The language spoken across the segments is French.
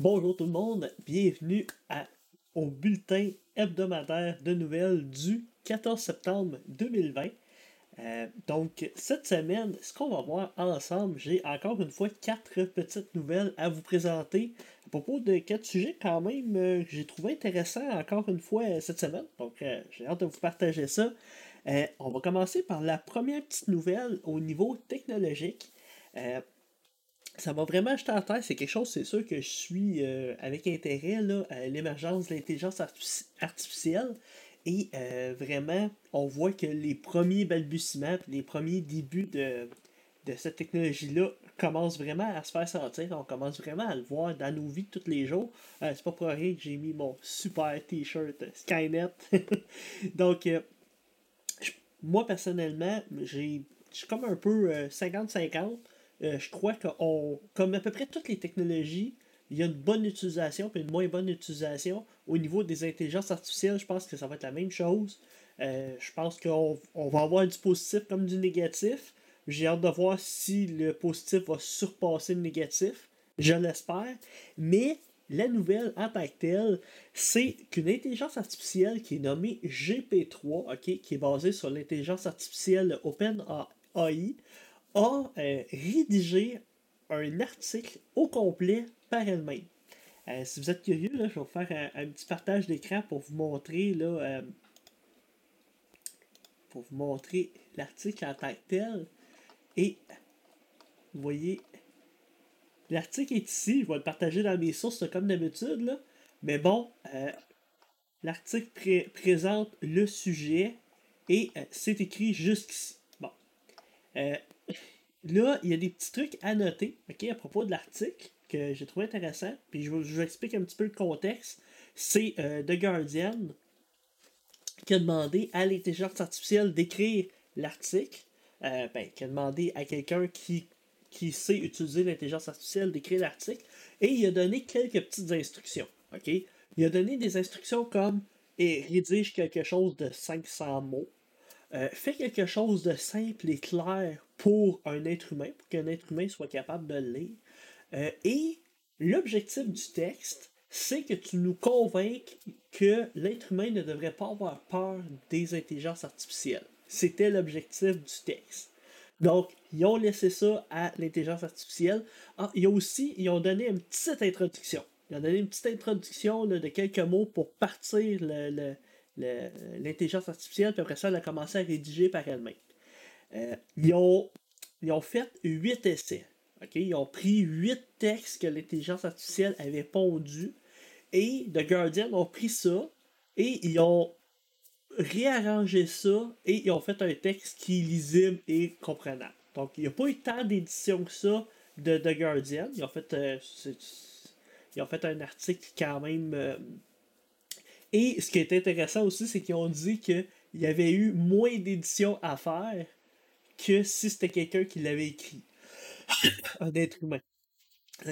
Bonjour tout le monde, bienvenue au bulletin hebdomadaire de nouvelles du 14 septembre 2020. Euh, donc, cette semaine, ce qu'on va voir ensemble, j'ai encore une fois quatre petites nouvelles à vous présenter à propos de quatre sujets quand même euh, que j'ai trouvé intéressants encore une fois euh, cette semaine. Donc, j'ai hâte de vous partager ça. on va commencer par la première petite nouvelle au niveau technologique ça m'a vraiment jeté en terre. C'est quelque chose, c'est sûr, que je suis euh, avec intérêt là, à l'émergence de l'intelligence artificielle. Et euh, vraiment, on voit que les premiers balbutiements, les premiers débuts de, de cette technologie-là commencent vraiment à se faire sentir. On commence vraiment à le voir dans nos vies tous les jours. Euh, c'est pas pour rien que j'ai mis mon super t-shirt Skynet. Donc, moi personnellement, j'ai je suis comme un peu 50-50. Euh, je crois que comme à peu près toutes les technologies, il y a une bonne utilisation et une moins bonne utilisation. Au niveau des intelligences artificielles, je pense que ça va être la même chose. Euh, je pense qu'on va avoir du positif comme du négatif. J'ai hâte de voir si le positif va surpasser le négatif. Je l'espère. Mais la nouvelle en tant que telle, c'est qu'une intelligence artificielle qui est nommée GP3, qui est basée sur l'intelligence artificielle OpenAI, a euh, rédigé un article au complet par elle-même. Euh, si vous êtes curieux, je vais vous faire un, petit partage d'écran pour vous montrer là, euh, pour vous montrer l'article en tant que tel. Et vous voyez, l'article est ici. Je vais le partager dans mes sources comme d'habitude. Mais bon, l'article présente le sujet et c'est écrit jusqu'ici. Bon. Là, il y a des petits trucs à noter à propos de l'article que j'ai trouvé intéressant. Puis je vous, explique un petit peu le contexte. C'est euh, The Guardian qui a demandé à l'intelligence artificielle d'écrire l'article. Euh, ben, qui a demandé à quelqu'un qui, qui sait utiliser l'intelligence artificielle d'écrire l'article. Et il a donné quelques petites instructions. OK? Il a donné des instructions comme et rédige quelque chose de 500 mots. Euh, fais quelque chose de simple et clair pour un être humain, pour qu'un être humain soit capable de lire. Euh, et l'objectif du texte, c'est que tu nous convainques que l'être humain ne devrait pas avoir peur des intelligences artificielles. C'était l'objectif du texte. Donc, ils ont laissé ça à l'intelligence artificielle. Ah, ils ont aussi ils ont donné une petite introduction. Ils ont donné une petite introduction de quelques mots pour partir l'intelligence artificielle, puis après ça, elle a commencé à rédiger par elle-même. Euh, ils, ont, ils ont fait huit essais. Ils ont pris huit textes que l'intelligence artificielle avait pondus et The Guardian ont pris ça et ils ont réarrangé ça et ils ont fait un texte qui est lisible et comprenable. Donc, il n'y a pas eu tant d'éditions que ça de The Guardian. Ils ont fait, euh, ils ont fait un article quand même euh, et ce qui est intéressant aussi, c'est qu'ils ont dit qu'il y avait eu moins d'éditions à faire que si c'était quelqu'un qui l'avait écrit. Un être humain.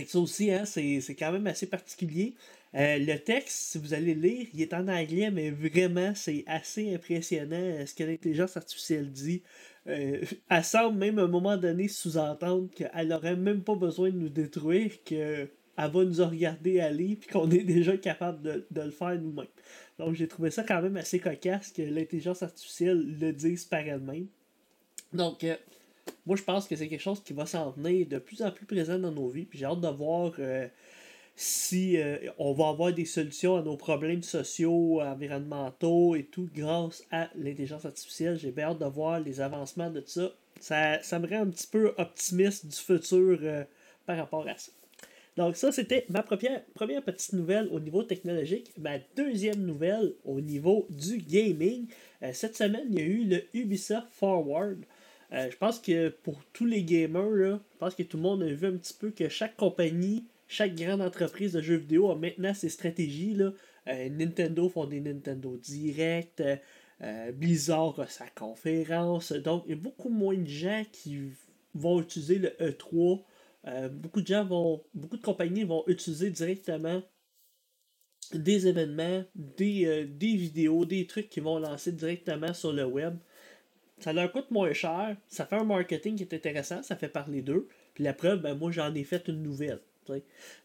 Ça aussi, hein, c'est, quand même assez particulier. Euh, le texte, si vous allez lire, il est en anglais, mais vraiment, c'est assez impressionnant euh, ce que l'intelligence artificielle dit. Euh, elle semble même à un moment donné sous-entendre qu'elle n'aurait même pas besoin de nous détruire, que elle va nous regarder aller, puis qu'on est déjà capable de, le faire nous-mêmes. Donc j'ai trouvé ça quand même assez cocasse que l'intelligence artificielle le dise par elle-même. Donc, euh, moi je pense que c'est quelque chose qui va s'en venir de plus en plus présent dans nos vies, puis j'ai hâte de voir euh, si euh, on va avoir des solutions à nos problèmes sociaux, environnementaux et tout grâce à l'intelligence artificielle. J'ai bien hâte de voir les avancements de ça. Ça, ça me rend un petit peu optimiste du futur par rapport à ça. Donc ça, c'était ma première, première petite nouvelle au niveau technologique. Ma deuxième nouvelle au niveau du gaming. Cette semaine, il y a eu le Ubisoft Forward. Euh, je pense que pour tous les gamers, là, je pense que tout le monde a vu un petit peu que chaque compagnie, chaque grande entreprise de jeux vidéo a maintenant ses stratégies. Là. Euh, Nintendo font des Nintendo Direct, Blizzard a sa conférence. Donc, il y a beaucoup moins de gens qui vont utiliser le E3 euh, beaucoup de gens vont, beaucoup de compagnies vont utiliser directement des événements, des, euh, des vidéos, des trucs qui vont lancer directement sur le web. Ça leur coûte moins cher, ça fait un marketing qui est intéressant, ça fait parler d'eux. Puis la preuve, ben, moi j'en ai fait une nouvelle.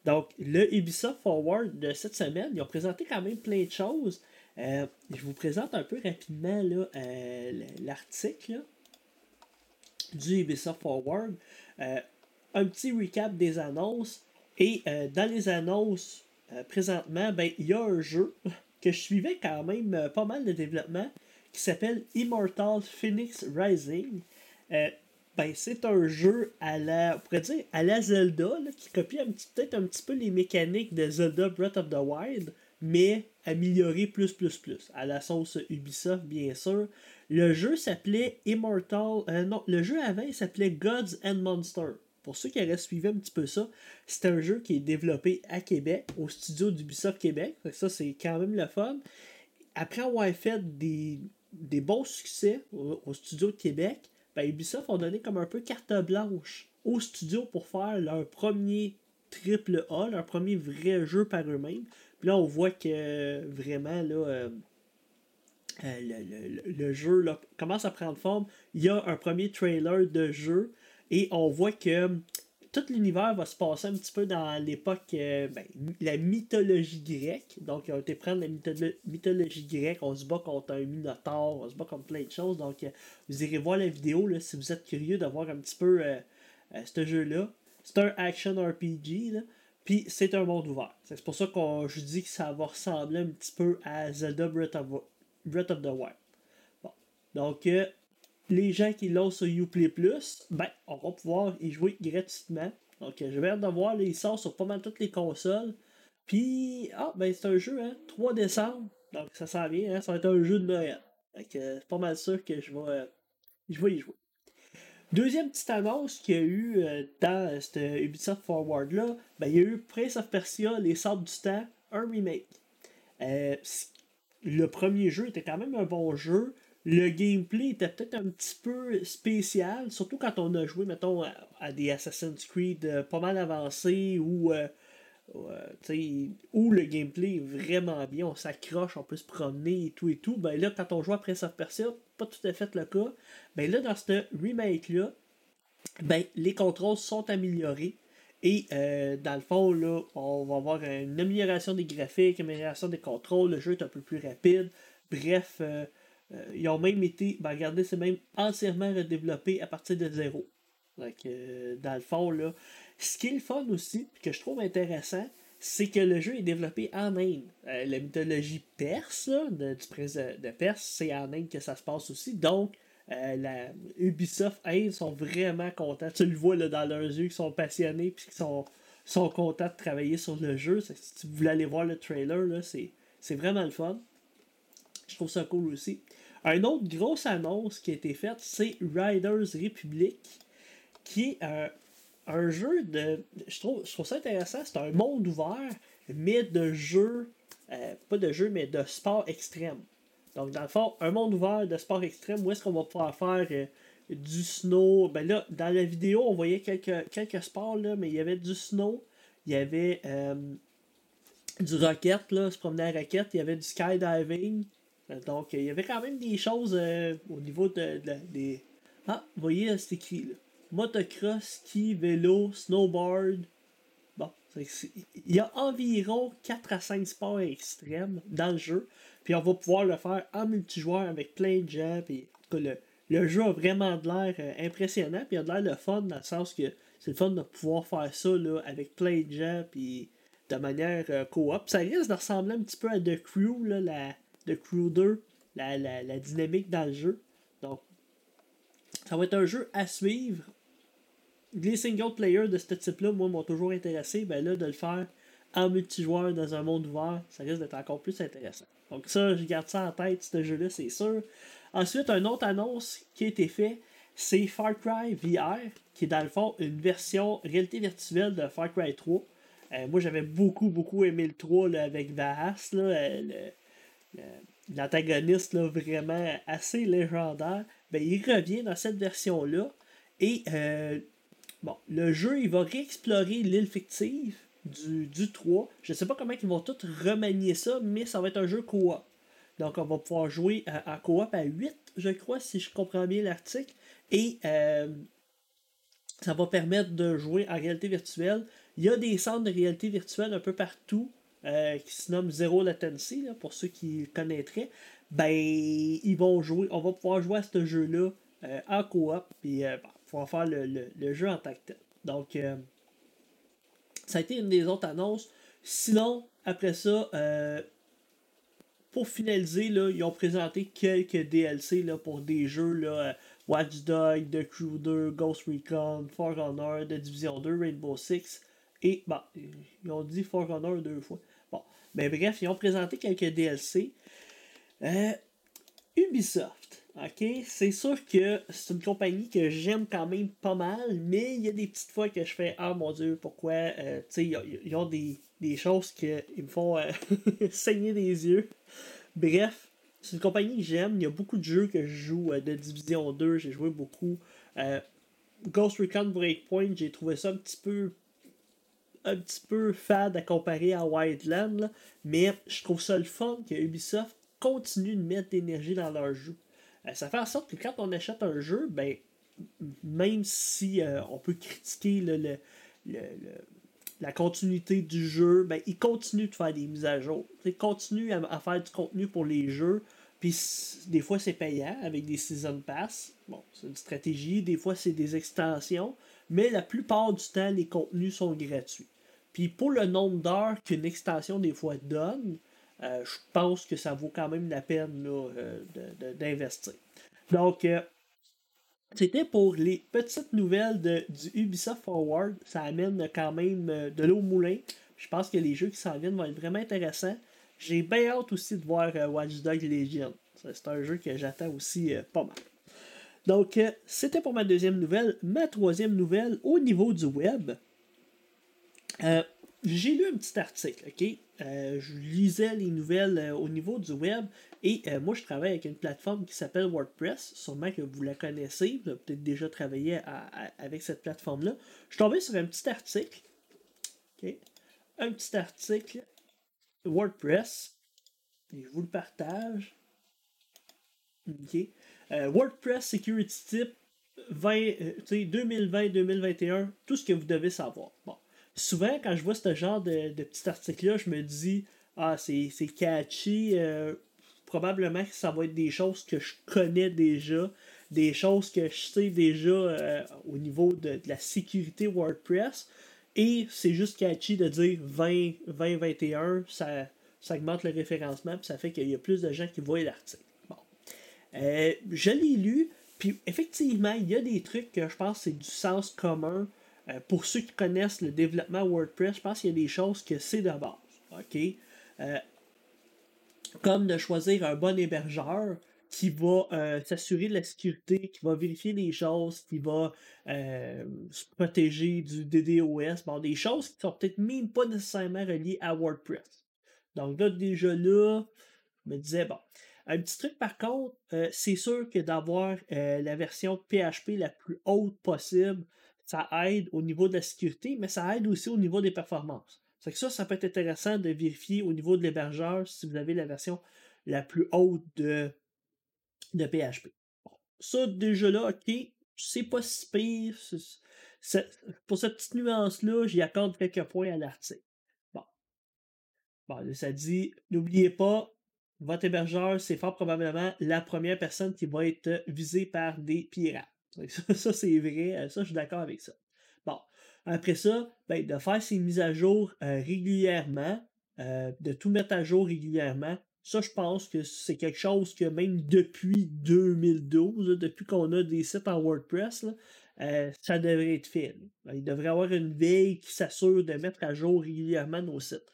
Donc, le Ubisoft Forward de cette semaine, ils ont présenté quand même plein de choses. Euh, je vous présente un peu rapidement euh, l'article du Ubisoft Forward. Euh, un petit recap des annonces. Et dans les annonces, présentement, ben, il y a un jeu que je suivais quand même pas mal de développement qui s'appelle Immortal Phoenix Rising. ben, c'est un jeu à la, on pourrait dire, à la Zelda, qui copie peut-être un petit peu les mécaniques de Zelda Breath of the Wild, mais amélioré plus plus plus, à la sauce Ubisoft bien sûr. Le jeu s'appelait Immortal, euh, non, le jeu avant il s'appelait Gods and Monsters. Pour ceux qui auraient suivi un petit peu ça, c'est un jeu qui est développé à Québec, au studio d'Ubisoft Québec. Ça, c'est quand même le fun. Après avoir fait des, des bons succès au, studio de Québec, ben, Ubisoft ont donné comme un peu carte blanche au studio pour faire leur premier triple A, leur premier vrai jeu par eux-mêmes là, on voit que vraiment, là, euh, euh, le, jeu commence à prendre forme. Il y a un premier trailer de jeu et on voit que tout l'univers va se passer un petit peu dans l'époque, euh, ben, la mythologie grecque. Donc, on été prendre la mythologie grecque, on se bat contre un minotaure, on se bat contre plein de choses. Donc, vous irez voir la vidéo là, si vous êtes curieux de voir un petit peu ce jeu-là. C'est un action RPG. Là. Puis c'est un monde ouvert. C'est pour ça que je dis que ça va ressembler un petit peu à Zelda Breath of, the Wild. Bon. Donc, euh, les gens qui l'ont sur Uplay Plus, ben, on va pouvoir y jouer gratuitement. Donc, je vais hâte de voir, il sort sur pas mal toutes les consoles. Puis, ah, ben, c'est un jeu, hein, 3 décembre. Donc, ça sent bien, hein, ça va être un jeu de Noël. Donc, c'est pas mal sûr que je vais, euh, je vais y jouer. Deuxième petite annonce qu'il y a eu euh, dans euh, ce Ubisoft Forward-là, ben, il y a eu Prince of Persia, Les Sables du Temps, un remake. Euh, le premier jeu était quand même un bon jeu. Le gameplay était peut-être un petit peu spécial, surtout quand on a joué, mettons, à, des Assassin's Creed pas mal avancés ou où le gameplay est vraiment bien, on s'accroche, on peut se promener et tout et tout. Ben là, quand on joue à Prince of Persia, pas tout à fait le cas. Ben là, dans ce remake-là, ben, les contrôles sont améliorés. Et euh, dans le fond, là, on va avoir une amélioration des graphiques, une amélioration des contrôles, le jeu est un peu plus rapide. Bref, euh, euh, ils ont même été, ben regardez, c'est même entièrement redéveloppé à partir de zéro. Donc, dans le fond, là, ce qui est le fun aussi, que je trouve intéressant, c'est que le jeu est développé en Inde. Euh, la mythologie perse, de, du prince de, Perse, c'est en Inde que ça se passe aussi. Donc, euh, la Ubisoft Inde sont vraiment contents. Tu le vois là, dans leurs yeux, qu'ils sont passionnés et qu'ils sont, sont contents de travailler sur le jeu. Si vous voulez aller voir le trailer, c'est vraiment le fun. Je trouve ça cool aussi. Un autre grosse annonce qui a été faite, c'est Riders Republic, qui est un, un jeu de. Je trouve, je trouve ça intéressant. C'est un monde ouvert, mais de jeu. Euh, pas de jeu, mais de sport extrême. Donc, dans le fond, un monde ouvert de sport extrême où est-ce qu'on va pouvoir faire euh, du snow? Ben là, dans la vidéo, on voyait quelques, quelques sports, là, mais il y avait du snow, il y avait euh, du rocket, là, se promener à rocket, il y avait du skydiving. Donc, il y avait quand même des choses au niveau de, des. Ah, vous voyez, c'est écrit là motocross, ski, vélo, snowboard. Bon, il y a environ 4 à 5 sports extrêmes dans le jeu. Puis on va pouvoir le faire en multijoueur avec plein de gens. Puis le, le jeu a vraiment de l'air euh, impressionnant. Puis il a de l'air le fun dans le sens que c'est le fun de pouvoir faire ça là, avec plein de gens. Puis de manière euh, coop. Ça risque de ressembler un petit peu à The Crew, là, la, Crew 2, la, la, la dynamique dans le jeu. Donc, ça va être un jeu à suivre les single players de ce type-là, moi, m'ont toujours intéressé. Ben là, de le faire en multijoueur dans un monde ouvert, ça risque d'être encore plus intéressant. Donc ça, je garde ça en tête, ce jeu-là, c'est sûr. Ensuite, une autre annonce qui a été faite, c'est Far Cry VR, qui est dans le fond une version réalité virtuelle de Far Cry 3. Euh, moi, j'avais beaucoup, beaucoup aimé le 3 avec Vahas, euh, l'antagoniste vraiment assez légendaire. Ben, il revient dans cette version-là. Et euh, Bon, le jeu, il va réexplorer l'île fictive du, du 3. Je ne sais pas comment ils vont tout remanier ça, mais ça va être un jeu coop. Donc, on va pouvoir jouer en coop à 8, je crois, si je comprends bien l'article. Et euh, ça va permettre de jouer en réalité virtuelle. Il y a des centres de réalité virtuelle un peu partout euh, qui se nomment Zero Latency, pour ceux qui connaîtraient. Ben, ils vont jouer, on va pouvoir jouer à ce jeu-là euh, en coop, puis euh, pouvoir faire le, jeu en tant. Donc, ça a été une des autres annonces. Sinon, après ça, pour finaliser, là, ils ont présenté quelques DLC là, pour des jeux là, Watch Dogs, The Crew 2, Ghost Recon, For Honor, The Division 2, Rainbow Six. Et, bon, ils ont dit For Honor deux fois. Mais ben, bref, ils ont présenté quelques DLC. Euh, Ubisoft, ok, c'est sûr que c'est une compagnie que j'aime quand même pas mal, mais il y a des petites fois que je fais Ah mon dieu, pourquoi, euh, tu sais, ils ont des, des choses qui me font euh, saigner des yeux. Bref, c'est une compagnie que j'aime. Il y a beaucoup de jeux que je joue euh, de Division 2. J'ai joué beaucoup. Ghost Recon Breakpoint, j'ai trouvé ça un petit peu un petit peu fade à comparer à Wildland, mais je trouve ça le fun que Ubisoft continue de mettre de l'énergie dans leur jeu. Euh, ça fait en sorte que quand on achète un jeu, ben, même si on peut critiquer la continuité du jeu, ben, ils continuent de faire des mises à jour. Ils continuent à, faire du contenu pour les jeux. Puis des fois, c'est payant avec des Season Pass. Bon, c'est une stratégie. Des fois, c'est des extensions. Mais la plupart du temps, les contenus sont gratuits. Puis pour le nombre d'heures qu'une extension, des fois, donne, euh, je pense que ça vaut quand même la peine euh, d'investir. Donc, euh, c'était pour les petites nouvelles de, du Ubisoft Forward. Ça amène quand même de l'eau au moulin. Je pense que les jeux qui s'en viennent vont être vraiment intéressants. J'ai bien hâte aussi de voir Watch Dogs Legion. C'est un jeu que j'attends aussi pas mal. Donc, c'était pour ma deuxième nouvelle. Ma troisième nouvelle, au niveau du web, j'ai lu un petit article, ok? Euh, je lisais les nouvelles euh, au niveau du web et euh, moi je travaille avec une plateforme qui s'appelle WordPress, sûrement que vous la connaissez, vous avez peut-être déjà travaillé avec cette plateforme-là. Je suis tombé sur un petit article, un petit article WordPress, et je vous le partage. WordPress Security Tip 2020-2021, tout ce que vous devez savoir. Bon souvent, quand je vois ce genre de, de petit article-là, je me dis Ah, c'est catchy. Euh, probablement que ça va être des choses que je connais déjà, des choses que je sais déjà euh, au niveau de, la sécurité WordPress. Et c'est juste catchy de dire 20, 2021, ça, ça augmente le référencement, puis ça fait qu'il y a plus de gens qui voient l'article. Euh, je l'ai lu, puis effectivement, il y a des trucs que je pense c'est du sens commun euh, pour ceux qui connaissent le développement WordPress, je pense qu'il y a des choses que c'est de base. OK? Euh, comme de choisir un bon hébergeur qui va s'assurer de la sécurité, qui va vérifier les choses, qui va se protéger du DDoS, bon, des choses qui sont peut-être même pas nécessairement reliées à WordPress. Donc là, déjà là, je me disais, bon, un petit truc par contre, c'est sûr que d'avoir la version PHP la plus haute possible, ça aide au niveau de la sécurité, mais ça aide aussi au niveau des performances. C'est que ça, ça peut être intéressant de vérifier au niveau de l'hébergeur si vous avez la version la plus haute de, de PHP. Ça, déjà là, ok, c'est pas si pire. pour cette petite nuance-là, j'y accorde quelques points à l'article. Bon. Bon, ça dit, n'oubliez pas, votre hébergeur, c'est fort probablement la première personne qui va être visée par des pirates. Ça, c'est vrai. Euh, ça, je suis d'accord avec ça. Bon. Après ça, ben, de faire ces mises à jour euh, régulièrement, euh, de tout mettre à jour régulièrement, ça, je pense que c'est quelque chose que même depuis 2012, depuis qu'on a des sites en WordPress, ça devrait être fait. Il devrait y avoir une veille qui s'assure de mettre à jour régulièrement nos sites.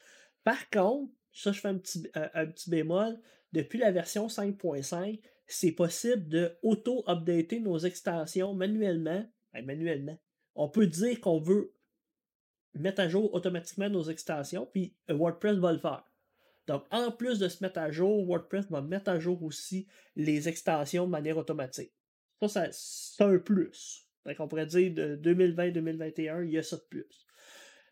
Par contre, ça, je fais un petit, un petit bémol, depuis la version 5.5, c'est possible de auto-updater nos extensions manuellement. Ben, manuellement. On peut dire qu'on veut mettre à jour automatiquement nos extensions, puis euh, WordPress va le faire. Donc, en plus de se mettre à jour, WordPress va mettre à jour aussi les extensions de manière automatique. Ça, c'est un plus. Donc, on pourrait dire de 2020-2021, il y a ça de plus.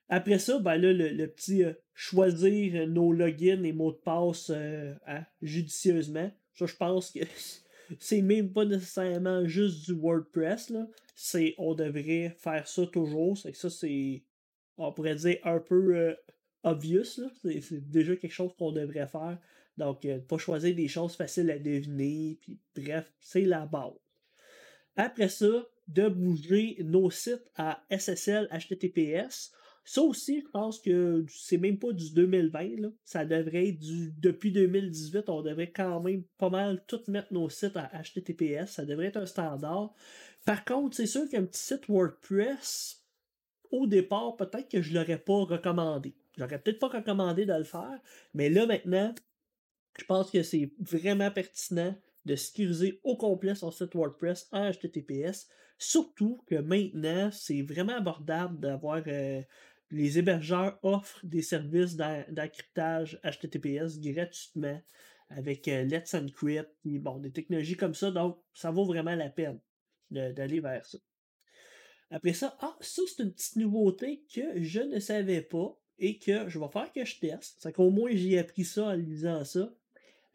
Après ça, ben là, le, petit euh, choisir nos logins et mots de passe euh, judicieusement. Ça, je pense que c'est même pas nécessairement juste du WordPress. Là. C'est, on devrait faire ça toujours. C'est ça, c'est. on pourrait dire, un peu euh, obvious. C'est déjà quelque chose qu'on devrait faire. Donc, euh, pas choisir des choses faciles à deviner. Puis, bref, c'est la base. Après ça, de bouger nos sites à SSL HTTPS. Ça aussi, je pense que c'est même pas du 2020. Là. Ça devrait être du. Depuis 2018, on devrait quand même pas mal tout mettre nos sites à HTTPS. Ça devrait être un standard. Par contre, c'est sûr qu'un petit site WordPress, au départ, peut-être que je l'aurais pas recommandé. J'aurais peut-être pas recommandé de le faire, mais là maintenant, je pense que c'est vraiment pertinent de sécuriser au complet son site WordPress en HTTPS. Surtout que maintenant, c'est vraiment abordable d'avoir. Euh, les hébergeurs offrent des services d'encryptage HTTPS gratuitement avec euh, Let's Encrypt, et bon, des technologies comme ça. Donc, ça vaut vraiment la peine d'aller vers ça. Après ça, ah, ça c'est une petite nouveauté que je ne savais pas et que je vais faire que je teste. C'est qu'au moins j'ai appris ça en lisant ça.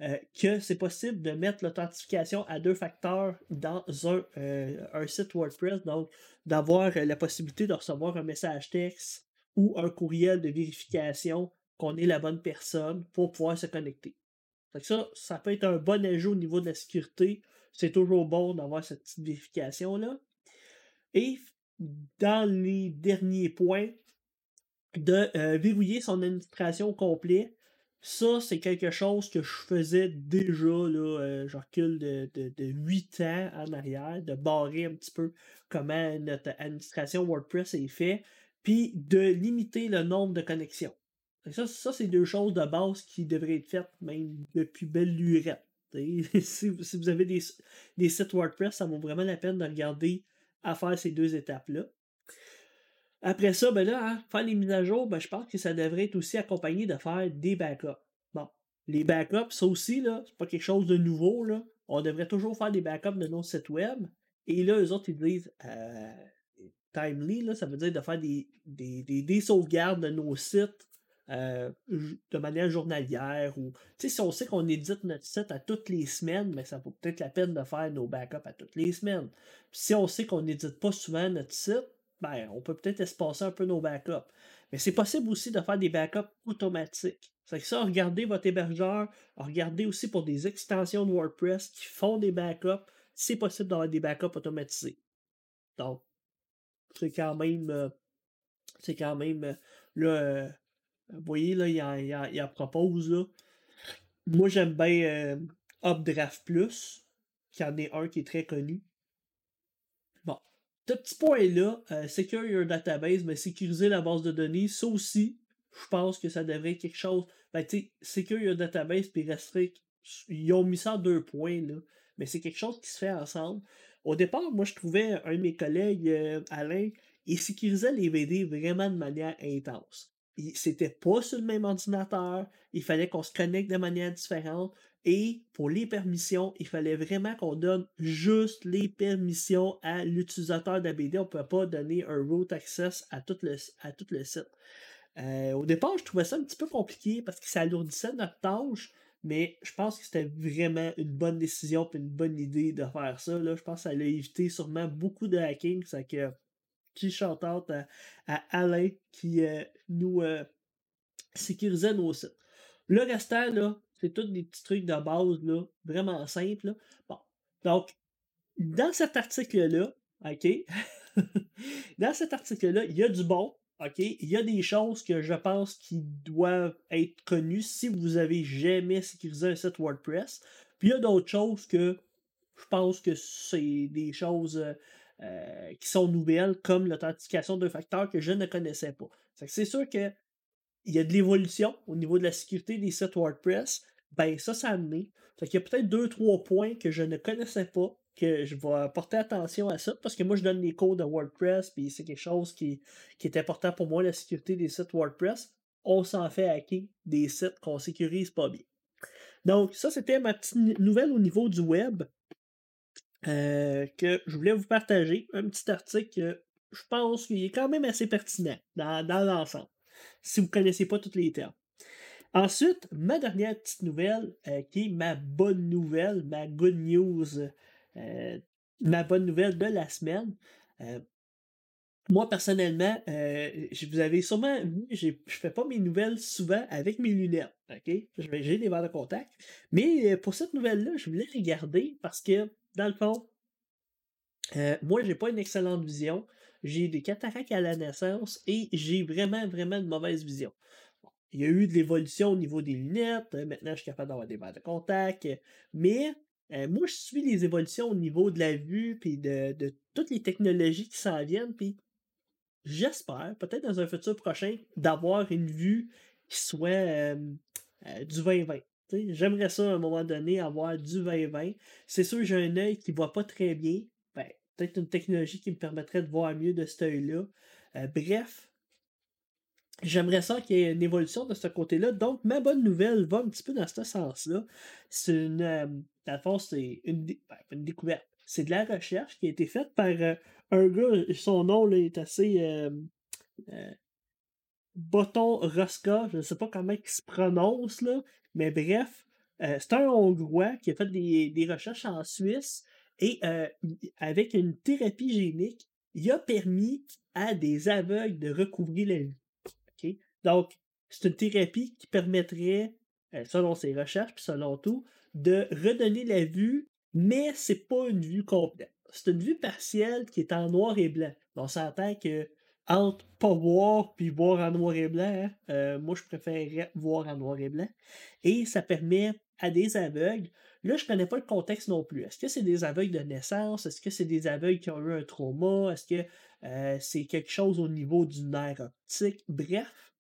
Euh, que c'est possible de mettre l'authentification à deux facteurs dans un, euh, un site WordPress, donc d'avoir la possibilité de recevoir un message texte ou un courriel de vérification qu'on est la bonne personne pour pouvoir se connecter. ça, ça peut être un bon ajout au niveau de la sécurité. C'est toujours bon d'avoir cette petite vérification-là. Et dans les derniers points, de euh, verrouiller son administration au complet. Ça, c'est quelque chose que je faisais déjà, là, euh, je recule de, de, 8 ans en arrière, de barrer un petit peu comment notre administration WordPress est fait, puis de limiter le nombre de connexions. Ça, ça c'est deux choses de base qui devraient être faites même depuis belle lurette. si, vous avez des, des sites WordPress, ça vaut vraiment la peine de regarder à faire ces deux étapes-là. Après ça, ben là, hein, faire les mises à jour, ben, je pense que ça devrait être aussi accompagné de faire des backups. Bon, les backups, ça aussi, là, c'est pas quelque chose de nouveau, là. On devrait toujours faire des backups de nos sites web. Et là, eux autres, ils disent euh, timely, là, ça veut dire de faire des, des, sauvegardes de nos sites euh, de manière journalière. Ou, si on sait qu'on édite notre site à toutes les semaines, mais ben, ça vaut peut-être la peine de faire nos backups à toutes les semaines. si on sait qu'on n'édite pas souvent notre site, ben, on peut peut-être espacer un peu nos backups. Mais c'est possible aussi de faire des backups automatiques. C'est que ça, regardez votre hébergeur, regardez aussi pour des extensions de WordPress qui font des backups. C'est possible d'avoir des backups automatisés. Donc, c'est quand même. Euh, c'est quand même. Euh, là, euh, vous voyez, là, il en, propose. Là. Moi, j'aime bien Updraft Plus, qui en est un qui est très connu. Ce petit point-là, euh, Secure Your Database, mais sécuriser la base de données, ça aussi, je pense que ça devrait être quelque chose. Ben, tu sais, Secure Your Database puis Restrict, ils ont mis ça en deux points, là. Mais c'est quelque chose qui se fait ensemble. Au départ, moi, je trouvais un de mes collègues, euh, Alain, il sécurisait les VD vraiment de manière intense. C'était pas sur le même ordinateur, il fallait qu'on se connecte de manière différente. Et pour les permissions, il fallait vraiment qu'on donne juste les permissions à l'utilisateur d'ABD. On ne peut pas donner un root access à tout le, à tout le site. Euh, au départ, je trouvais ça un petit peu compliqué parce que ça alourdissait notre tâche, mais je pense que c'était vraiment une bonne décision et une bonne idée de faire ça. Là. Je pense que ça allait éviter sûrement beaucoup de hacking. C'est que qui chante à, à Alain qui euh, nous euh, sécurisait nos sites. Le restant, là, c'est tous des petits trucs de base, là, vraiment simples. Bon. Donc, dans cet article-là, OK, dans cet article-là, il y a du bon, OK, il y a des choses que je pense qui doivent être connues si vous avez jamais sécurisé un site WordPress. Puis il y a d'autres choses que je pense que c'est des choses euh, euh, qui sont nouvelles, comme l'authentification d'un facteur que je ne connaissais pas. C'est sûr que il y a de l'évolution au niveau de la sécurité des sites WordPress, ben ça, ça a amené. Fait qu'il y a peut-être deux, trois points que je ne connaissais pas, que je vais porter attention à ça, parce que moi, je donne les codes de WordPress, puis c'est quelque chose qui, qui est important pour moi, la sécurité des sites WordPress. On s'en fait hacker des sites qu'on sécurise pas bien. Donc, ça, c'était ma petite nouvelle au niveau du web euh, que je voulais vous partager. Un petit article que je pense qu'il est quand même assez pertinent dans, dans l'ensemble, si vous ne connaissez pas tous les termes. Ensuite, ma dernière petite nouvelle, euh, qui est ma bonne nouvelle, ma good news, euh, ma bonne nouvelle de la semaine. Euh, moi, personnellement, vous avez sûrement vu, je fais pas mes nouvelles souvent avec mes lunettes. OK? J'ai des verres de contact. Mais pour cette nouvelle-là, je voulais les garder parce que, dans le fond, moi, j'ai pas une excellente vision. J'ai des cataractes à la naissance et j'ai vraiment, vraiment de mauvaise vision. Il y a eu de l'évolution au niveau des lunettes. maintenant, je suis capable d'avoir des verres de contact. Mais moi, je suis les évolutions au niveau de la vue puis de, toutes les technologies qui s'en viennent. Puis j'espère, peut-être dans un futur prochain, d'avoir une vue qui soit euh, euh, du 2020. J'aimerais ça à un moment donné avoir du 2020. C'est sûr, j'ai un œil qui ne voit pas très bien. Ben, peut-être une technologie qui me permettrait de voir mieux de cet œil-là. Euh, bref, j'aimerais ça qu'il y ait une évolution de ce côté-là. Donc, ma bonne nouvelle va un petit peu dans ce sens-là. C'est une. dans le fond, c'est une, ben, une découverte. C'est de la recherche qui a été faite par un gars, son nom là, est assez. Euh, euh, Boton Roska, je ne sais pas comment il se prononce, là, mais bref, euh, c'est un Hongrois qui a fait des, recherches en Suisse et avec une thérapie génique, il a permis à des aveugles de recouvrir la. Donc, c'est une thérapie qui permettrait, selon ses recherches, puis selon tout, de redonner la vue, mais c'est pas une vue complète c'est une vue partielle qui est en noir et blanc. On s'entend que entre pas voir puis voir en noir et blanc, hein, euh, moi je préférerais voir en noir et blanc. Et ça permet à des aveugles, là je connais pas le contexte non plus. Est-ce que c'est des aveugles de naissance? Est-ce que c'est des aveugles qui ont eu un trauma? Est-ce que euh, c'est quelque chose au niveau du nerf optique? Bref,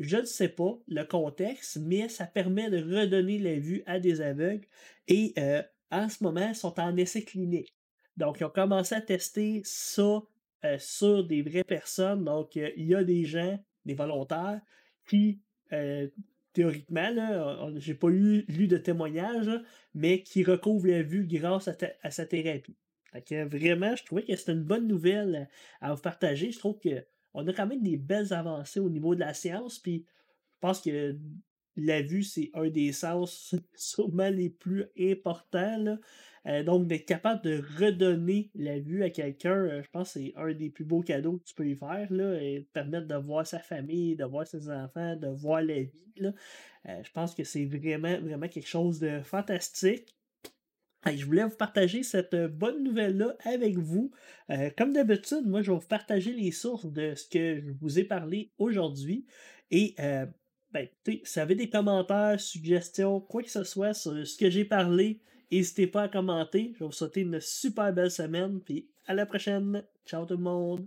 je ne sais pas le contexte, mais ça permet de redonner la vue à des aveugles et euh, en ce moment, ils sont en essai clinique. Donc, ils ont commencé à tester ça euh, sur des vraies personnes. Donc, euh, il y a des gens, des volontaires, qui, théoriquement, là, j'ai pas eu, lu de témoignages, mais qui recouvrent la vue grâce à, sa thérapie. vraiment, je trouvais que c'était une bonne nouvelle à vous partager. Je trouve qu'on a quand même des belles avancées au niveau de la science. Puis, je pense que la vue, c'est un des sens sûrement les plus importants. Euh, donc, d'être capable de redonner la vue à quelqu'un, euh, je pense que c'est un des plus beaux cadeaux que tu peux y faire, là, et permettre de voir sa famille, de voir ses enfants, de voir la vie. Là. Euh, je pense que c'est vraiment, vraiment quelque chose de fantastique. Je voulais vous partager cette bonne nouvelle-là avec vous. comme d'habitude, moi, je vais vous partager les sources de ce que je vous ai parlé aujourd'hui. Et ben, si vous avez des commentaires, suggestions, quoi que ce soit sur ce que j'ai parlé, N'hésitez pas à commenter. Je vais vous souhaiter une super belle semaine. Puis à la prochaine. Ciao tout le monde.